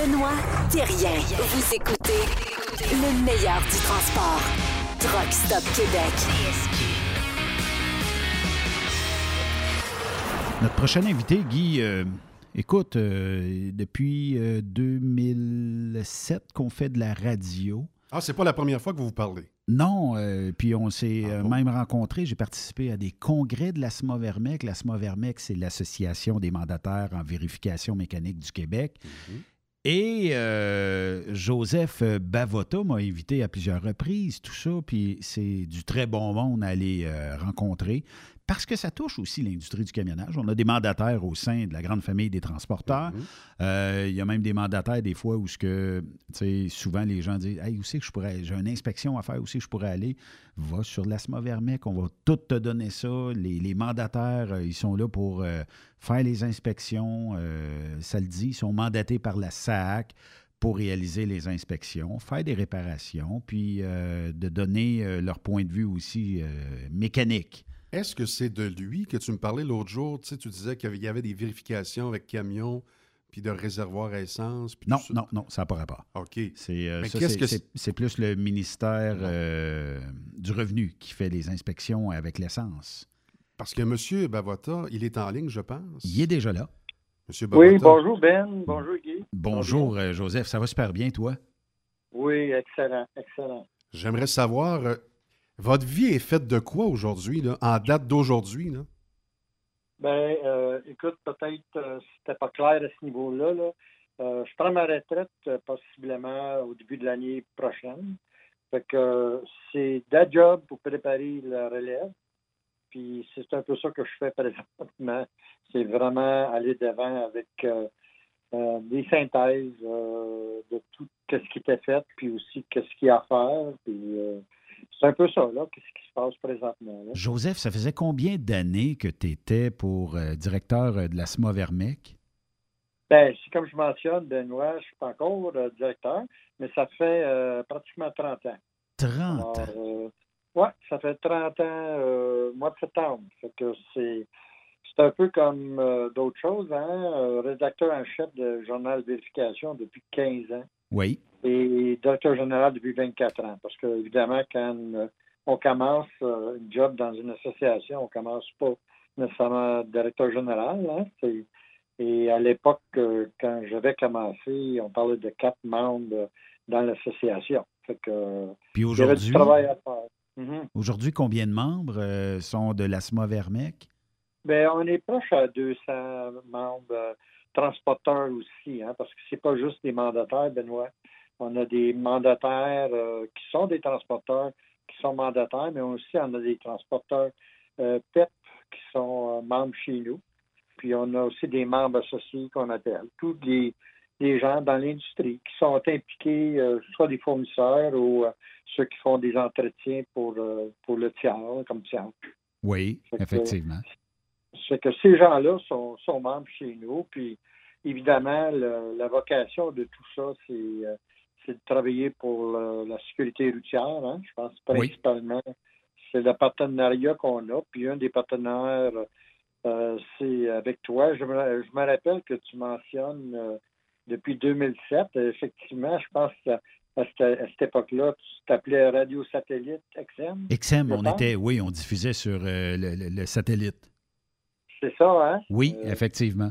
Benoît Thérien. Vous écoutez le meilleur du transport. Truck Stop Québec. Notre prochain invité, Guy, euh, écoute, euh, depuis euh, 2007 qu'on fait de la radio. Ah, c'est pas la première fois que vous vous parlez. Non, euh, puis on s'est Ah euh, bon? même rencontrés. J'ai participé à des congrès de l'ASMA Vermec. L'ASMA Vermec, c'est l'Association des mandataires en vérification mécanique du Québec. Mhm. Et euh, Joseph Bavota m'a invité à plusieurs reprises, tout ça, puis c'est du très bon monde à aller euh, rencontrer parce que ça touche aussi l'industrie du camionnage. On a des mandataires au sein de la grande famille des transporteurs. Mhm. Euh, Il y a même des mandataires des fois où ce que, souvent les gens disent Hey, où c'est que je pourrais, j'ai une inspection à faire, où c'est que je pourrais aller? Va sur l'ASMA Vermec, on va tout te donner ça. Les, les mandataires, euh, ils sont là pour euh, faire les inspections. euh, ça le dit, ils sont mandatés par la SAC pour réaliser les inspections, faire des réparations, puis euh, de donner euh, leur point de vue aussi euh, mécanique. Est-ce que c'est de lui que tu me parlais l'autre jour? Tu sais, tu disais qu'il y avait- des vérifications avec camion, puis de réservoir à essence. puis Non, tout ça. non, non, ça n'a pas rapport. OK. C'est euh, Mais ça, qu'est-ce c'est- que c'est- c'est? plus le ministère euh, du revenu qui fait les inspections avec l'essence. Parce que M. Bavota, il est en ligne, je pense. Il est déjà là. Monsieur Bavota. Oui, bonjour Ben, bonjour Guy. Bonjour, euh, Joseph. Ça va super bien, toi? Oui, excellent, excellent. J'aimerais savoir, votre vie est faite de quoi aujourd'hui, en date d'aujourd'hui? Ben, euh, écoute, peut-être euh, c'était pas clair à ce niveau-là. Là. Euh, je prends ma retraite euh, possiblement au début de l'année prochaine. Fait que c'est da job pour préparer la relève. Puis c'est un peu ça que je fais présentement. C'est vraiment aller devant avec des synthèses de tout ce qui était fait, puis aussi qu'est-ce qu'il y a à faire. C'est un peu ça, là, qu'est-ce qui se passe présentement. là. Joseph, ça faisait combien d'années que tu étais pour euh, directeur euh, de la SMA Vermec? C'est comme je mentionne, Benoît, je ne suis pas encore euh, directeur, mais ça fait euh, pratiquement 30 ans. 30 Alors, ans. ouais, ça fait 30 ans, mois de septembre. Fait que c'est, c'est un peu comme d'autres choses, hein? rédacteur en chef de journal de vérification depuis 15 ans Oui. et directeur général depuis 24 ans. Parce que, évidemment, quand euh, on commence euh, un job dans une association, on commence pas nécessairement directeur général. Hein? Et à l'époque, euh, quand j'avais commencé, on parlait de quatre membres dans l'association. Que, Puis aujourd'hui, travail à faire. Mhm. aujourd'hui, combien de membres sont de la SMA Vermec? Ben, on est proche à 200 membres transporteurs aussi, hein, parce que c'est pas juste des mandataires, Benoît. On a des mandataires euh, qui sont des transporteurs, qui sont mandataires, mais aussi on a des transporteurs euh, PEP qui sont euh, membres chez nous. Puis on a aussi des membres associés qu'on appelle. Tous les, les gens dans l'industrie qui sont impliqués, euh, soit des fournisseurs ou euh, ceux qui font des entretiens pour, euh, pour le tiers, comme tiers. Oui, effectivement. C'est que ces gens-là sont, sont membres chez nous. Puis, évidemment, le- la vocation de tout ça, c'est, euh, de travailler pour le- la sécurité routière. hein. Je pense Oui. principalement, c'est le partenariat qu'on a. Puis, un des partenaires, euh, c'est avec toi. Je me, je me rappelle que tu mentionnes euh, depuis 2007. Effectivement, je pense que à cette, époque-là, tu t'appelais Radio Satellite XM. XM, on pense. était, oui, on diffusait sur euh, le, le- le satellite. C'est ça, hein? Oui, Euh, effectivement.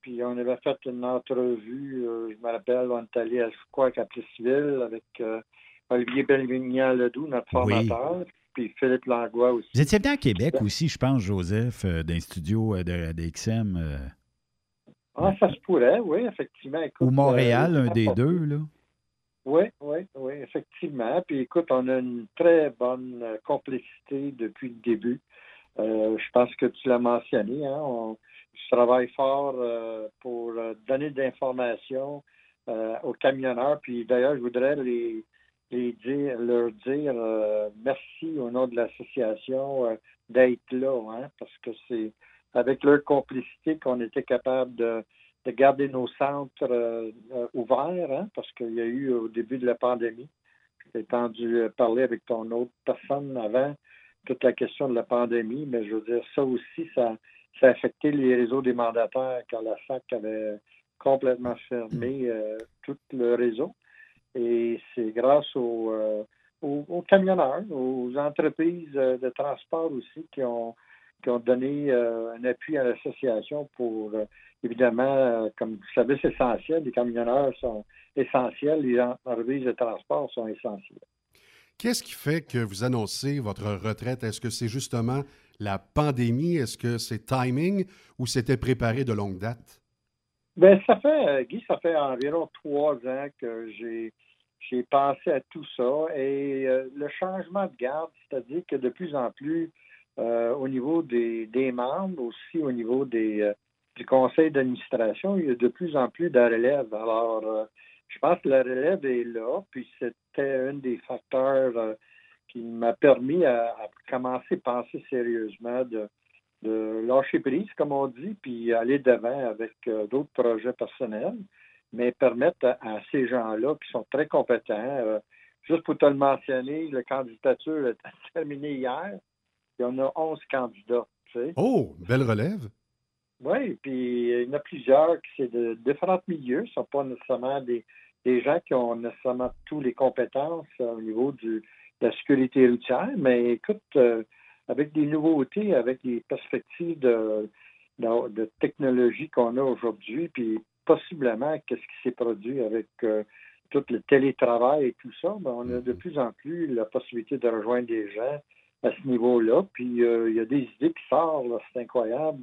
Puis on avait fait une entrevue, euh, je me rappelle, on est allé à crois, à Plessisville avec euh, Olivier Bellignan-Ledoux, notre Oui. formateur, puis Philippe Langlois aussi. Vous étiez venu à Québec aussi, je pense, Joseph, euh, d'un studio de, de XM. Ah, ça se pourrait, oui, effectivement. Écoute, ou Montréal, un des deux, là. Oui, oui, oui, effectivement. Puis écoute, on a une très bonne complicité depuis le début. Euh, je pense que tu l'as mentionné. Hein, on, je travaille fort euh, pour euh, donner de l'information aux camionneurs. Puis d'ailleurs, je voudrais les, dire, leur dire merci au nom de l'association d'être là, hein, parce que c'est avec leur complicité qu'on était capable de, de garder nos centres ouverts, hein, parce qu'il y a eu au début de la pandémie, j'ai entendu parler avec ton autre personne avant, toute la question de la pandémie, mais je veux dire, ça aussi, ça, ça a affecté les réseaux des mandataires quand la SAC avait complètement fermé tout le réseau. Et c'est grâce aux, aux, camionneurs, aux entreprises de transport aussi qui ont, qui ont donné un appui à l'association pour, évidemment, comme vous savez, c'est essentiel. Les camionneurs sont essentiels, les entreprises de transport sont essentielles. Qu'est-ce qui fait que vous annoncez votre retraite? Est-ce que c'est justement la pandémie? Est-ce que c'est timing? Ou c'était préparé de longue date? Bien, ça fait, euh, Guy, ça fait environ trois ans que j'ai, pensé à tout ça et euh, le changement de garde, c'est-à-dire que de plus en plus, euh, au niveau des, des, membres, aussi au niveau des, du conseil d'administration, il y a de plus en plus de relèves. Alors, je pense que la relève est là, puis c'était un des facteurs euh, qui m'a permis à, commencer à penser sérieusement de, lâcher prise, comme on dit, puis aller devant avec euh, d'autres projets personnels, mais permettre à, ces gens-là qui sont très compétents, euh, juste pour te le mentionner, la candidature est terminée hier, il y en a 11 candidats. Oh, belle relève! Oui, puis il y en a plusieurs qui c'est de différents milieux, ce ne sont pas nécessairement des, des gens qui ont nécessairement toutes les compétences euh, au niveau du, de la sécurité routière, mais écoute, euh, avec des nouveautés, avec des perspectives de, de, technologie qu'on a aujourd'hui, puis possiblement qu'est-ce qui s'est produit avec euh, tout le télétravail et tout ça, ben, on a de plus en plus la possibilité de rejoindre des gens à ce niveau-là. Puis il y a des idées qui sortent, c'est incroyable,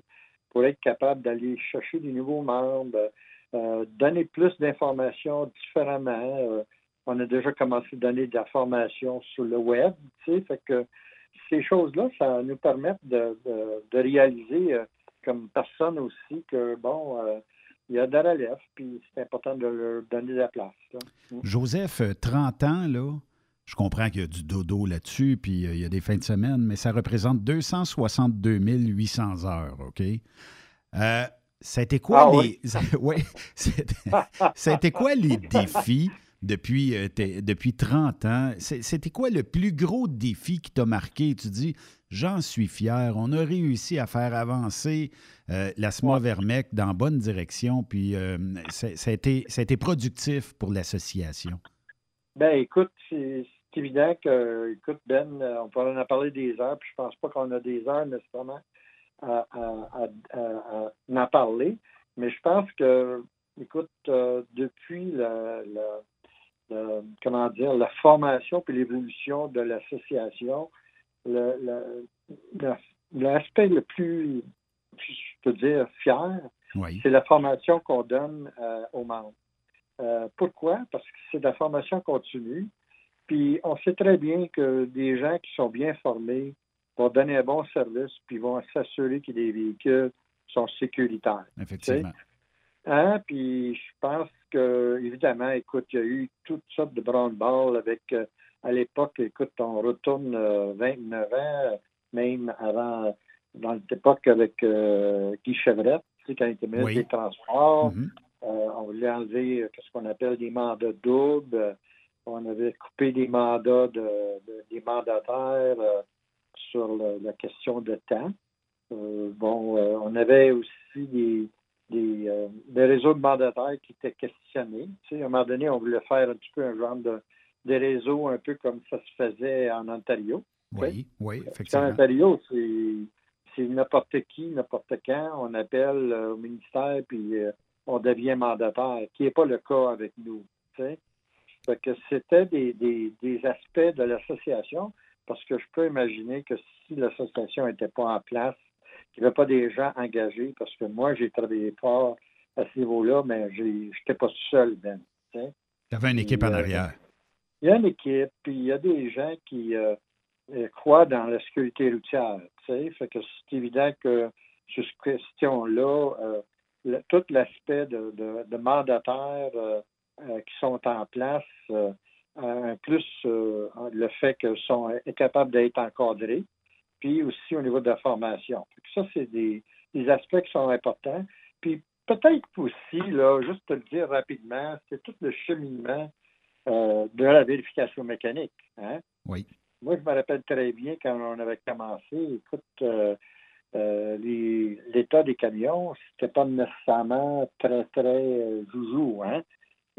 pour être capable d'aller chercher des nouveaux membres, euh, donner plus d'informations différemment. Euh, on a déjà commencé à donner de l'information sur le web, tu sais, fait que ces choses-là, ça nous permet de, réaliser euh, comme personne aussi que, bon, il y a de la relève, puis c'est important de leur donner de la place. Joseph, 30 ans, là, je comprends qu'il y a du dodo là-dessus, puis il y a des fins de semaine, mais ça représente 262 800 heures, OK? C'était quoi, ah les... ouais. C'était quoi les défis depuis, euh, depuis 30 ans? C'était quoi le plus gros défi qui t'a marqué? Tu dis, j'en suis fier, on a réussi à faire avancer euh, la SMA Vermec dans bonne direction, puis euh, ça, a été, productif pour l'association. Ben écoute, c'est évident que, écoute, Ben, on pourrait en parler des heures, puis je pense pas qu'on a des heures nécessairement à, en parler. Mais je pense que, écoute, euh, depuis la, comment dire, la formation puis l'évolution de l'association, l'aspect le, plus, je peux dire, fier, c'est la formation qu'on donne euh, aux membres. Euh, pourquoi? Parce que c'est de la formation continue. Puis on sait très bien que des gens qui sont bien formés, vont donner un bon service, puis vont s'assurer que les véhicules sont sécuritaires. Effectivement. Hein? Puis je pense que, évidemment, écoute, il y a eu toutes sortes de brown balls avec, euh, à l'époque, écoute, on retourne 29 euh, ans, même avant, dans l'époque avec euh, Guy Chevrette, tu sais, quand il était ministre des Transports. Mm-hmm. on voulait enlever ce qu'on appelle des mandats doubles. On avait coupé des mandats de des mandataires sur la question de temps. Euh, bon, euh, on avait aussi des, euh, des, réseaux de mandataires qui étaient questionnés. Tu sais, à un moment donné, on voulait faire un petit peu un genre de des réseaux un peu comme ça se faisait en Ontario. Oui, oui, effectivement. En Ontario, c'est n'importe qui, n'importe quand, on appelle au ministère puis on devient mandataire, qui n'est pas le cas avec nous. Tu sais? Que c'était des, des, des, aspects de l'association parce que je peux imaginer que si l'association n'était pas en place, qu'il n'y avait pas des gens engagés, parce que moi, j'ai travaillé fort à ce niveau-là, mais je n'étais pas seul, Ben. Tu avais une équipe en euh, arrière. Il y a une équipe, puis il y a des gens qui euh, euh, croient dans la sécurité routière. Fait que c'est évident que sur cette question-là, tout l'aspect de, de, mandataires qui sont en place, euh, plus euh, le fait qu'ils sont capables d'être encadrés, puis aussi au niveau de la formation. Ça, c'est des, aspects qui sont importants. Puis peut-être aussi, là, juste te le dire rapidement, c'est tout le cheminement euh, de la vérification mécanique. Hein. Oui. Moi, je me rappelle très bien quand on avait commencé, écoute, euh, l'état des camions, c'était pas nécessairement très, très euh, joujou. Hein?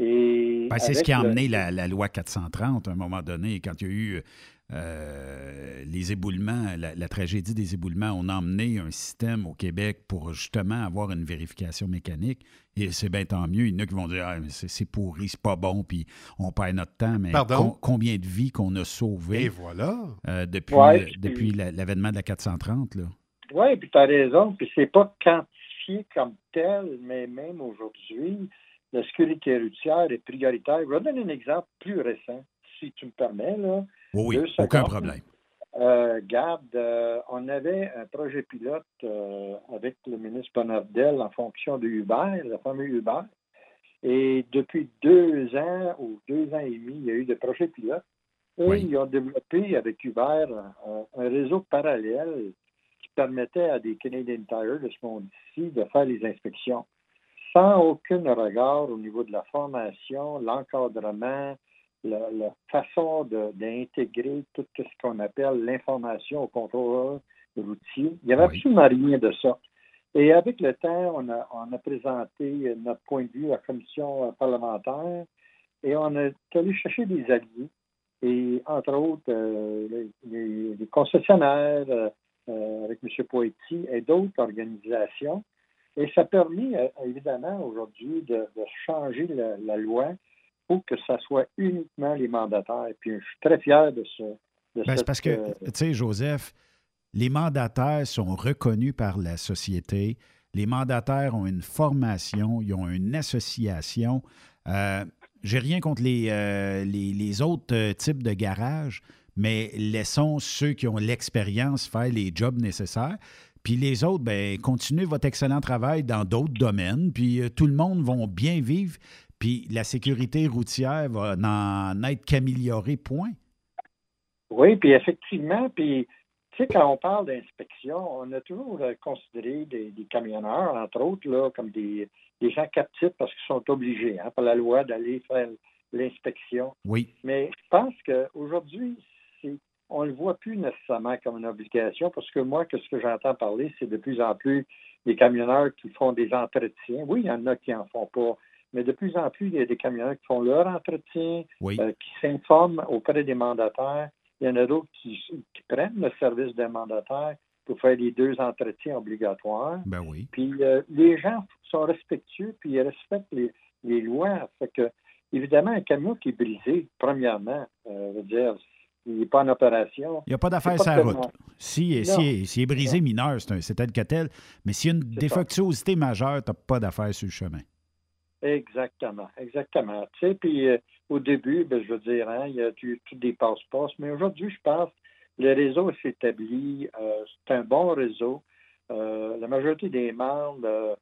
Ben, c'est ce qui a amené la, loi 430 à un moment donné, quand il y a eu euh, les éboulements, la, tragédie des éboulements. On a emmené un système au Québec pour justement avoir une vérification mécanique. Et c'est bien tant mieux. Il y en a qui vont dire ah, c'est pourri, c'est pas bon, puis on perd notre temps. Mais combien de vies qu'on a sauvées Et voilà. Euh, depuis, depuis l'avènement de la 430. Oui, puis tu as raison. Puis c'est pas quantifié comme tel, mais même aujourd'hui, la sécurité routière est prioritaire. Je vais donner un exemple plus récent, si tu me permets. Là. Oui, oui, aucun problème. Euh, garde, euh, on avait un projet pilote euh, avec le ministre Bonardel en fonction de Uber, le fameux Uber. Et depuis deux ans ou deux ans et demi, il y a eu des projets pilotes. Et ils ont développé avec Uber un, réseau parallèle qui permettait à des Canadian Tire de ce monde-ci de faire les inspections sans aucun regard au niveau de la formation, l'encadrement, la, façon d'intégrer tout ce qu'on appelle l'information au contrôleur routier. Il n'y avait absolument rien de ça. Et avec le temps, on a, on a présenté notre point de vue à la commission parlementaire et on a allé chercher des alliés. Et entre autres, euh, les, concessionnaires euh, avec M. Poetti et d'autres organisations et ça a permis, euh, évidemment, aujourd'hui, de, changer la, loi pour que ça soit uniquement les mandataires. Puis je suis très fier de ce. Ben, c'est parce que, euh, tu sais, Joseph, les mandataires sont reconnus par la société. Les mandataires ont une formation, ils ont une association. Euh, J'ai rien contre les, euh, les, les, autres types de garages, mais laissons ceux qui ont l'expérience faire les jobs nécessaires. Puis les autres, ben, continuez votre excellent travail dans d'autres domaines, puis euh, tout le monde va bien vivre, puis la sécurité routière va n'en être qu'améliorée, point. Oui, puis effectivement, puis tu sais, quand on parle d'inspection, on a toujours euh, considéré des, camionneurs, entre autres, là, comme des, gens captifs parce qu'ils sont obligés, hein, par la loi, d'aller faire l'inspection. Oui. Mais je pense qu'aujourd'hui, on ne le voit plus nécessairement comme une obligation parce que moi, que ce que j'entends parler, c'est de plus en plus des camionneurs qui font des entretiens. Oui, il y en a qui n'en font pas, mais de plus en plus, il y a des camionneurs qui font leur entretien, euh, qui s'informent auprès des mandataires. Il y en a d'autres qui, prennent le service des mandataires pour faire les deux entretiens obligatoires. Ben oui. Puis euh, les gens sont respectueux, puis ils respectent les, lois. Fait que, évidemment, un camion qui est brisé, premièrement, euh, veut dire, il n'est pas en opération. Il n'y a pas d'affaire sur la route. Si, si, si, est brisé mineur, c'est tel que tel. Mais s'il y a une défectuosité majeure, tu n'as pas d'affaire sur le chemin. Exactement, exactement. Tu sais, puis euh, au début, ben, je veux dire, hein, il y a tout des passe-passe, mais aujourd'hui, je pense, le réseau s'établit, euh, c'est un bon réseau. Euh, la majorité des membres ne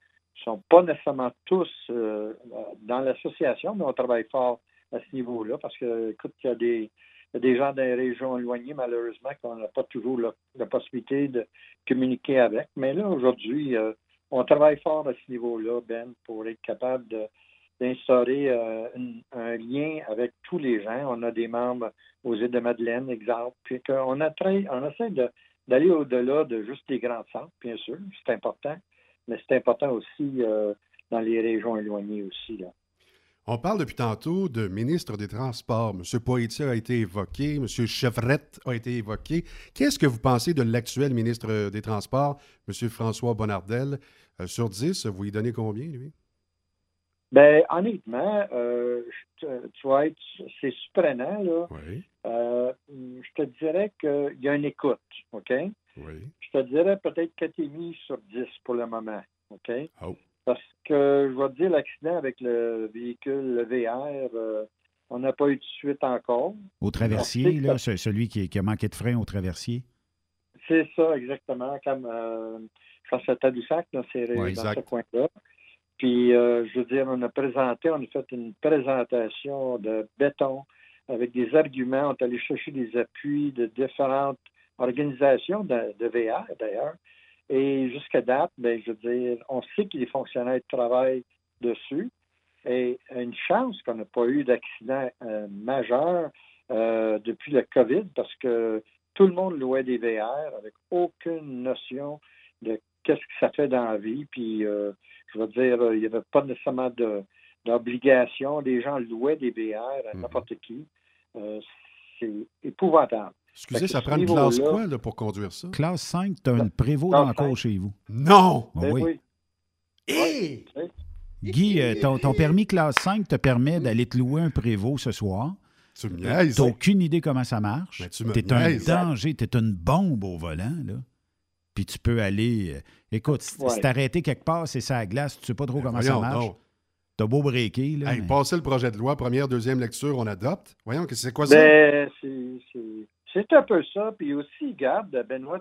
sont pas nécessairement tous dans l'association, mais on travaille fort à ce niveau-là parce que, écoute, il y a des, il y a des gens les régions éloignées, malheureusement, qu'on n'a pas toujours la, possibilité de communiquer avec. Mais là, aujourd'hui, euh, on travaille fort à ce niveau-là, Ben, pour être capable d'instaurer euh, un lien avec tous les gens. On a des membres aux îles de Madeleine, exemple, puis qu'on on essaie d'aller au-delà de juste les grands centres, bien sûr, c'est important, mais c'est important aussi euh, dans les régions éloignées aussi. Là. On parle depuis tantôt de ministre des Transports. M. Poitier a été évoqué, M. Chevrette a été évoqué. Qu'est-ce que vous pensez de l'actuel ministre des Transports, M. François Bonnardel? Euh, sur 10, vous lui donnez combien, lui? Bien, honnêtement, euh, tu c'est surprenant, là. Oui. Euh, je te dirais qu'il y a une écoute, OK? Oui. Je te dirais peut-être 4,5 sur 10 pour le moment, OK? Oh. Parce que, je vais te dire, l'accident avec le véhicule, le VR, euh, on n'a pas eu de suite encore. Au traversier, là, celui qui, a manqué de frein au traversier? C'est ça, exactement. Comme, euh, pense à Tadoussac, c'est dans ce coin-là. Puis, euh, je veux dire, on a présenté, on a fait une présentation de béton avec des arguments. On est allé chercher des appuis de différentes organisations de, de VR, d'ailleurs, et jusqu'à date, ben, je veux dire, on sait que les fonctionnaires travaillent dessus. Et une chance qu'on n'a pas eu d'accident euh, majeur euh, depuis le COVID parce que tout le monde louait des VR avec aucune notion de qu'est-ce que ça fait dans la vie. Puis, euh, je veux dire, il n'y avait pas nécessairement d'obligation. Les gens louaient des VR à Mhm. n'importe qui. Euh, c'est épouvantable. Excusez, ça prend une classe quoi là, pour conduire ça? Classe 5, tu as une prévôt dans cours cinq. chez vous. Non! Ah Ben oui. oui. Hé! Guy, euh, ton, ton permis classe 5 te permet d'aller te louer un prévôt ce soir. Tu me niaises. Tu n'as aucune idée comment ça marche. Mais tu me Tu es un niaises. danger, tu es une bombe au volant. Là. Puis tu peux aller. euh, écoute, si Ouais. si t'arrêté quelque part, c'est ça glace, tu sais pas trop Ben comment ça marche. T'as beau breaker. Là, Hey, mais- passer le projet de loi, première, deuxième lecture, on adopte. Voyons, que c'est quoi ça? Ben, c'est- c'est un peu ça. Puis aussi, garde, Benoît,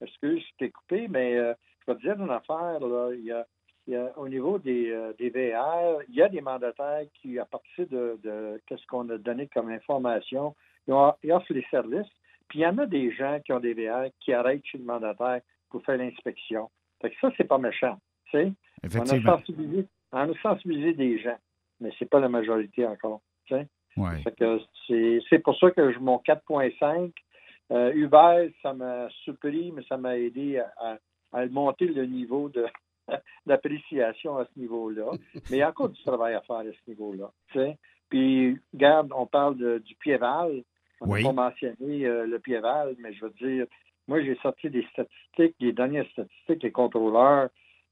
excuse, je t'ai coupé, mais euh, je vais te dire une affaire. Là. Il, y a, il y a- au niveau des, euh, des VR, il y a des mandataires qui, à partir de, de ce qu'on a donné comme information, ils, ont- ils offrent les services. Puis il y en a des gens qui ont des VR qui arrêtent chez le mandataire pour faire l'inspection. Fait que ça, c'est pas méchant. tu sais. On a, sensibilisé, on a sensibilisé des gens, mais c'est pas la majorité encore. tu sais. Ouais. C'est pour ça que je, mon 4.5, euh, Uber, ça m'a surpris, mais ça m'a aidé à, à- à monter le niveau de d'appréciation à ce niveau-là. Mais il y a encore du travail à faire à ce niveau-là. Puis, regarde, on parle de- du piéval. On n'a Oui. pas mentionné euh, le piéval, mais je veux dire, moi, j'ai sorti des statistiques, des dernières statistiques, les contrôleurs.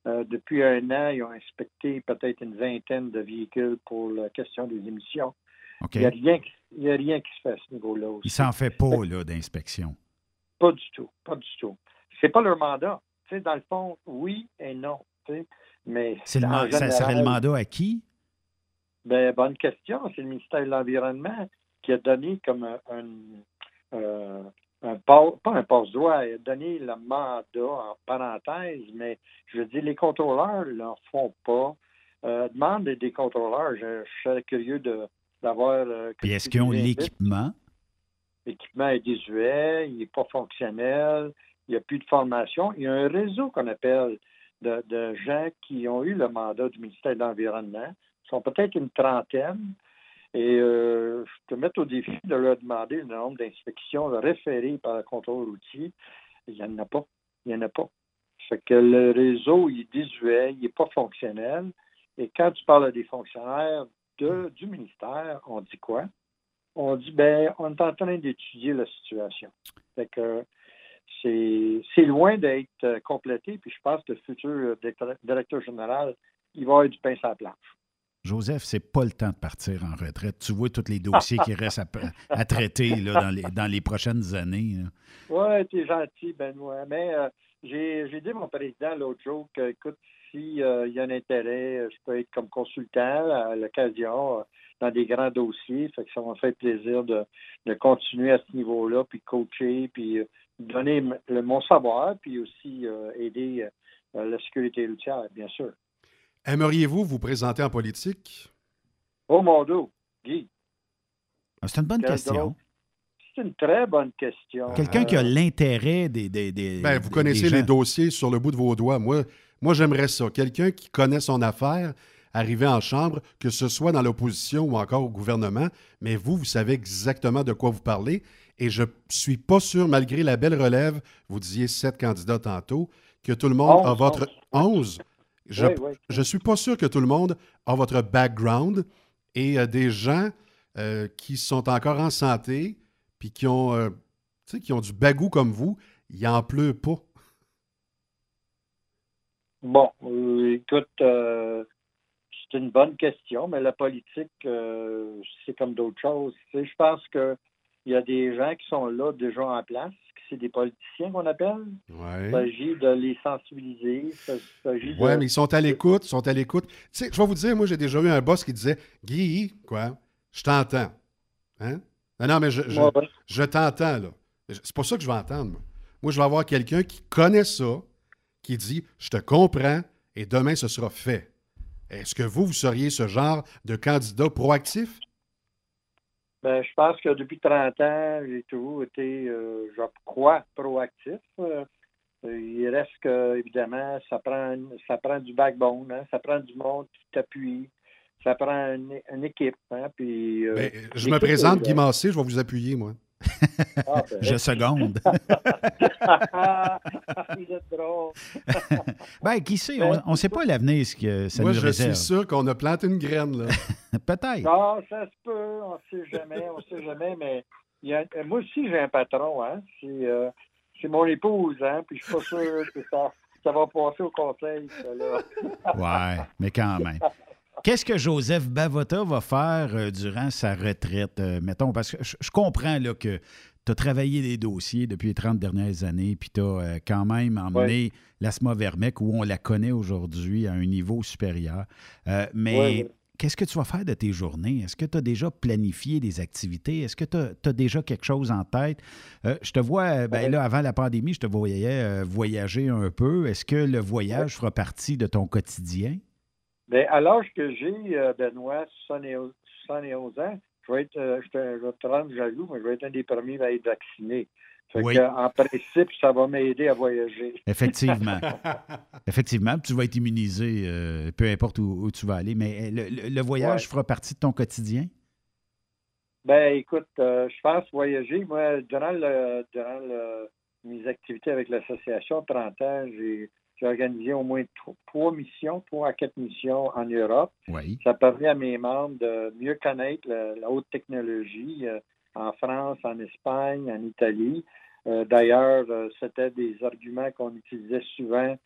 euh, depuis un an, ils ont inspecté peut-être une vingtaine de véhicules pour la question des émissions. Il n'y a, rien qui- il y a rien qui se fait à ce niveau-là aussi. Il s'en fait pas là, d'inspection. Pas du tout. Pas du tout. C'est pas leur mandat. Dans le fond, oui et non. Mais C'est le man- ça général, serait le mandat à qui? Ben, bonne question. C'est le ministère de l'Environnement qui a donné comme un, un, euh, un pas, un passe-droit, il a donné le mandat en parenthèse, mais je veux dire, les contrôleurs ne l'en font pas. Euh, demande des contrôleurs, je, je serais curieux de d'avoir. euh, Puis est-ce qu'ils ont l'équipement? L'équipement est désuet, il n'est pas fonctionnel, il n'y a plus de formation. Il y a un réseau qu'on appelle de, de gens qui ont eu le mandat du ministère de l'Environnement. Ils sont peut-être une trentaine. Et euh, je te mets au défi de leur demander le nombre d'inspections référées par le contrôle routier. Il n'y en a pas. Il n'y en a pas. Fait que le réseau, il est désuet, il n'est pas fonctionnel. Et quand tu parles à des fonctionnaires de- du ministère, on dit quoi? On dit, ben, on est en train d'étudier la situation. Fait que c'est loin d'être euh, complété, puis je pense que le futur euh, directeur- général, il va avoir du pain sur la planche. Joseph, c'est pas le temps de partir en retraite. Tu vois tous les dossiers qui restent à, à traiter là, dans, les, dans les prochaines années. Oui, t'es gentil, Benoît. Mais euh, j'ai j'ai dit à mon président l'autre jour que, écoute, s'il y a un intérêt, euh, je peux être comme consultant à l'occasion euh, dans des grands dossiers. Fait que ça m'a fait plaisir de, de continuer à ce niveau-là, puis coacher, puis euh, donner le, mon savoir, puis aussi euh, aider euh, la sécurité routière, bien sûr. Aimeriez-vous vous présenter en politique? Oh mon Dieu, Guy, Ah, C'est une bonne Quel question. drôle. c'est une très bonne question. Quelqu'un qui a Euh, l'intérêt des, des, des- Ben, vous des connaissez gens. les dossiers sur le bout de vos doigts. Moi, moi j'aimerais ça. Quelqu'un qui connaît son affaire, arriver en chambre, que ce soit dans l'opposition ou encore au gouvernement, mais vous, vous savez exactement de quoi vous parlez. Et je suis pas sûr, malgré la belle relève, vous disiez sept candidats tantôt, que tout le monde a votre... Onze? Je, Oui, oui. je suis pas sûr que tout le monde a votre background et euh, des gens euh, qui sont encore en santé puis qui ont, euh, qui ont du bagou comme vous, il en pleut pas. Bon, euh, écoute, euh, c'est une bonne question, mais la politique, euh, c'est comme d'autres choses. Tu sais, je pense qu'il y a des gens qui sont là déjà en place, c'est des politiciens qu'on appelle. Il s'agit de les sensibiliser. De... Ouais, mais ils sont à l'écoute, ils sont à l'écoute. Tu sais, je vais vous dire, moi, j'ai déjà eu un boss qui disait Guy, quoi, je t'entends. Hein? Non, non, mais je, je, Ouais, ouais. je t'entends, là. C'est pas ça que je vais entendre, moi. Moi, je vais avoir quelqu'un qui connaît ça, qui dit Je te comprends et demain, ce sera fait. Est-ce que vous, vous seriez ce genre de candidat proactif? Ben, je pense que depuis 30 ans, j'ai toujours été, euh, je crois, proactif. Euh, il reste que, évidemment, ça prend, ça prend du backbone, hein, ça prend du monde qui t'appuie, ça prend une, une équipe. Hein, puis, euh, Ben, je me présente, Guy Massé, je vais vous appuyer, moi. Ah, ben, Je seconde. Vous êtes drôle. ben, qui sait, on ne sait pas l'avenir, ce que ça Moi, nous je suis sûr qu'on a planté une graine, là. Peut-être. Non, ça se peut, on ne sait jamais, on ne sait jamais, mais il y a- moi aussi, j'ai un patron, hein. C'est euh, c'est mon épouse, hein, puis je suis pas sûr que ça, ça va passer au conseil, ça, là. Ouais, mais quand même. Qu'est-ce que Joseph Bavota va faire euh, durant sa retraite, euh, mettons? Parce que je, comprends là, que tu as travaillé des dossiers depuis les 30 dernières années, puis tu as quand même emmené l'asthma vermec où on la connaît aujourd'hui à un niveau supérieur. Euh, mais Ouais, ouais. qu'est-ce que tu vas faire de tes journées? Est-ce que tu as déjà planifié des activités? Est-ce que tu as, déjà quelque chose en tête? Euh, je te vois, euh, ben Ouais. là, avant la pandémie, je te voyais euh, voyager un peu. Est-ce que le voyage fera partie de ton quotidien? Ben, à l'âge que j'ai, euh, Benoît, 71, 71 ans, je vais être, euh, je te, je vais te rendre jaloux, mais je vais être un des premiers à être vacciné. Fait Oui. en principe, ça va m'aider à voyager. Effectivement. Effectivement, tu vas être immunisé, euh, peu importe où, où tu vas aller. Mais le, le- le voyage Ouais. fera partie de ton quotidien? Ben, écoute, euh, je pense voyager. Moi, durant, le, durant mes activités avec l'association 30 ans, j'ai j'ai organisé au moins tro- trois missions, trois à quatre missions en Europe. Oui. Ça permet à mes membres de mieux connaître la, la haute technologie euh, en France, en Espagne, en Italie. Euh, D'ailleurs, euh, c'était des arguments qu'on utilisait souvent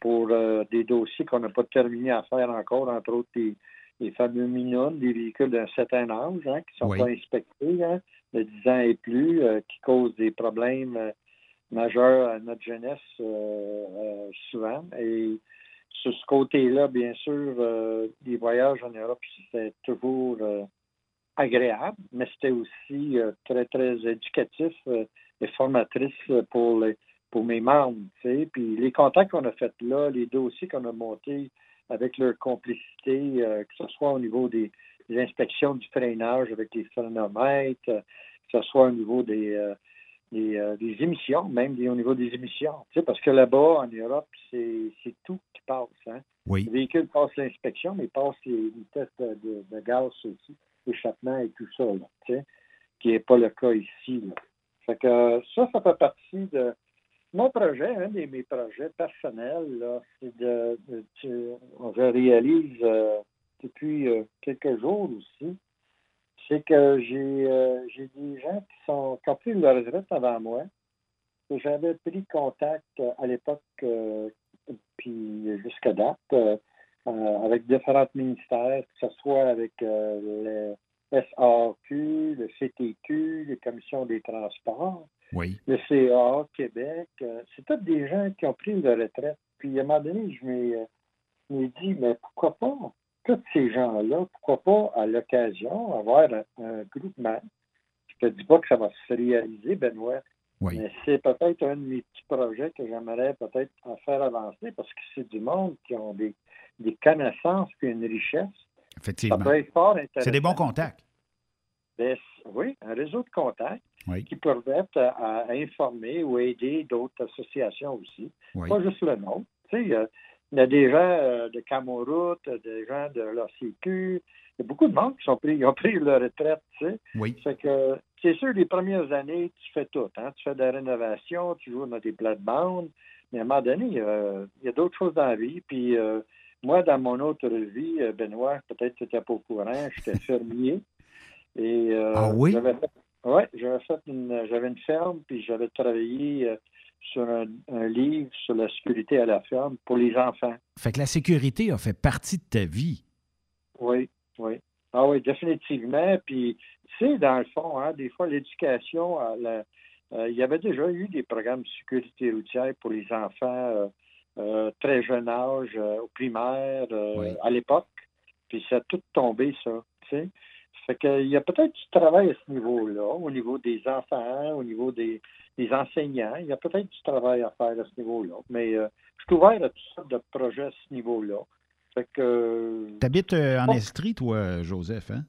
pour des dossiers qu'on n'a pas terminé à faire encore, entre autres des, les fameux minons, des véhicules d'un certain âge, hein, qui ne sont Oui. pas inspectés, hein, de 10 ans et plus, qui causent des problèmes majeurs à notre jeunesse euh, euh, souvent. Et sur ce côté-là, bien sûr, euh, les voyages en Europe, c'était toujours euh, agréable, mais c'était aussi très, très éducatif et formatrice pour, les, pour mes membres. tu sais. Puis les contacts qu'on a faits là, les dossiers qu'on a montés avec leur complicité, euh, que ce soit au niveau des, inspections du freinage avec les phrénomètres, euh, que ce soit au niveau des, euh, des, euh, des émissions, même des- au niveau des émissions. Tu sais, parce que là-bas, en Europe, c'est c'est tout qui passe. Hein. Oui. Le véhicule passe l'inspection, mais il passe les, les tests de, gaz aussi, échappement et tout ça, là, tu sais, qui n'est pas le cas ici. Là. Fait que ça, ça fait partie de mon projet, un de mes projets personnels, là, c'est de, je réalise euh, depuis euh, quelques jours aussi, c'est que j'ai euh, j'ai des gens qui sont qui ont pris leur retraite avant moi, que j'avais pris contact euh, à l'époque, euh, puis jusqu'à date, euh, avec différents ministères, que ce soit avec le SAQ, le CTQ, les commissions des transports, Oui. le CA Québec. c'est tous des gens qui ont pris leur retraite. Puis à un moment donné, je m'ai dit, mais pourquoi pas, tous ces gens-là, pourquoi pas, à l'occasion, avoir un, un groupement. Je te dis pas que ça va se réaliser, Benoît, Oui. mais c'est peut-être un de mes petits projets que j'aimerais peut-être en faire avancer parce que c'est du monde qui ont des, des connaissances et une richesse. Ça Effectivement. peut être fort intéressant. C'est des bons contacts. Ben, oui, un réseau de contacts Oui. qui permettent à, à informer ou aider d'autres associations aussi. Oui. Pas juste le nom. Tu sais, il y a- des gens euh, de Camoroute, des gens de l'ACQ. Il y a beaucoup de monde qui sont pris, ils ont pris leur retraite, tu sais. Oui. Fait que c'est sûr, les premières années, tu fais tout. Hein? Tu fais de la rénovation, tu joues dans des plates-bandes. Mais à un moment donné, euh, il y a d'autres choses dans la vie. Puis euh, moi, dans mon autre vie, Benoît, peut-être que tu n'étais pas au courant, j'étais fermier. Et, euh, Ah oui? J'avais fait, ouais, j'avais fait une, j'avais une ferme, puis j'avais travaillé sur un, un livre sur la sécurité à la ferme pour les enfants. Fait que la sécurité a fait partie de ta vie. Oui, oui. Ah oui, définitivement. Puis, tu sais, dans le fond, hein, des fois, l'éducation, euh, il y avait déjà eu des programmes de sécurité routière pour les enfants euh, euh, très jeune âge, au primaire, Oui. à l'époque. Puis ça a tout tombé, ça. Tu sais. Fait qu'il y a peut-être du travail à ce niveau-là, au niveau des enfants, au niveau des, des enseignants. Il y a peut-être du travail à faire à ce niveau-là. Mais euh, je suis ouvert à toutes sortes de projets à ce niveau-là. Fait que. euh, Tu habites en Oh. Estrie, toi, Joseph, hein?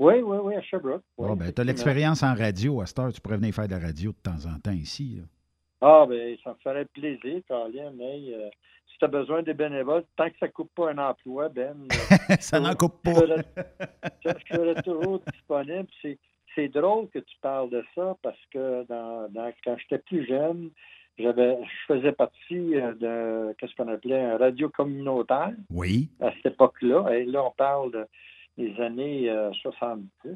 Oui, oui, oui, à Sherbrooke. oui, Ah, ben, tu as l'expérience en radio à cette heure. Tu pourrais venir faire de la radio de temps en temps ici. là. Ah, ben, ça me ferait plaisir, Colin, mais euh, si tu as besoin des bénévoles, tant que ça ne coupe pas un emploi, Ben, euh, Ça n'en coupe pas. je je serai toujours disponible. C'est c'est drôle que tu parles de ça parce que dans, quand j'étais plus jeune, j'avais, je faisais partie euh, de qu'est-ce qu'on appelait un radio communautaire. Oui. À cette époque-là. Et là, on parle des années 70. Euh,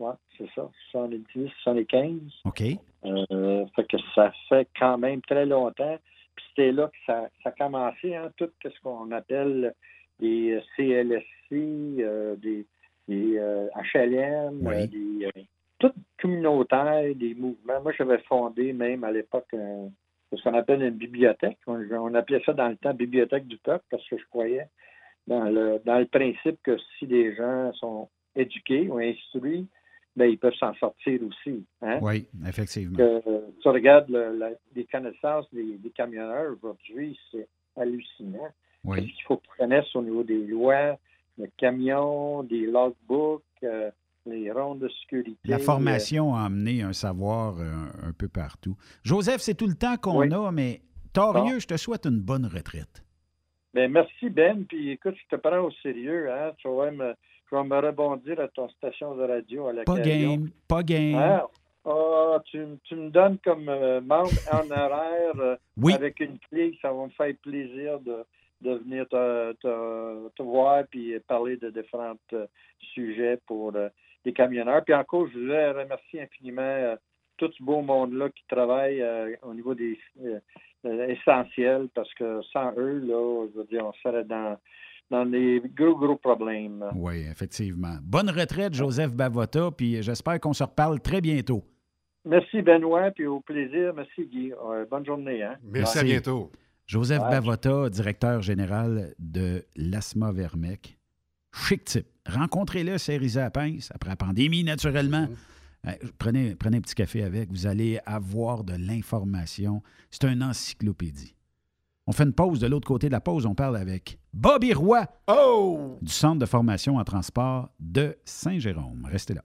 ouais, c'est ça. 70, 75. OK. Euh, fait que ça fait quand même très longtemps. Puis c'était là que ça, ça a commencé, hein, tout ce qu'on appelle des CLSC, des des HLM, euh, des euh, tout communautaire, des mouvements. Moi, j'avais fondé même à l'époque ce qu'on appelle une bibliothèque. On, appelait ça dans le temps bibliothèque du peuple parce que je croyais dans le, dans le principe que si des gens sont éduqués ou instruits, ben, ils peuvent s'en sortir aussi. Hein? Oui, effectivement. tu regardes les connaissances des, camionneurs aujourd'hui, c'est hallucinant. Oui. Il faut qu'ils connaissent au niveau des lois, le camion, des logbooks, euh, les rondes de sécurité. La formation a amené un savoir euh, un, peu partout. Joseph, c'est tout le temps qu'on a, mais torieux, je te souhaite une bonne retraite. Ben, merci, Ben. Puis écoute, je te prends au sérieux. Hein? Tu vas me, je vais me rebondir à ton station de radio à la Pas game, pas game. Ah, ah, tu, me donnes comme euh, membre honoraire avec une clé, ça va me faire plaisir de, de venir te, voir puis parler de différents euh, sujets pour euh, les camionneurs. Puis encore, je voudrais remercier infiniment euh, tout ce beau monde-là qui travaille au niveau des essentiels parce que sans eux, là, je veux dire, on serait dans, dans des gros, gros problèmes. Oui, effectivement. Bonne retraite, Joseph Bavota, puis j'espère qu'on se reparle très bientôt. Merci, Benoît, puis au plaisir. Merci, Guy. bonne journée. Hein? Merci, à bientôt. Joseph Bavota, directeur général de l'Asma Vermec. Chic type. Rencontrez-le, c'est Risa Pince, après la pandémie, naturellement. Mm. Prenez, prenez un petit café avec, vous allez avoir de l'information. C'est une encyclopédie. On fait une pause. De l'autre côté de la pause, on parle avec Bobby Roy oh! du Centre de formation en transport de Saint-Jérôme. Restez là.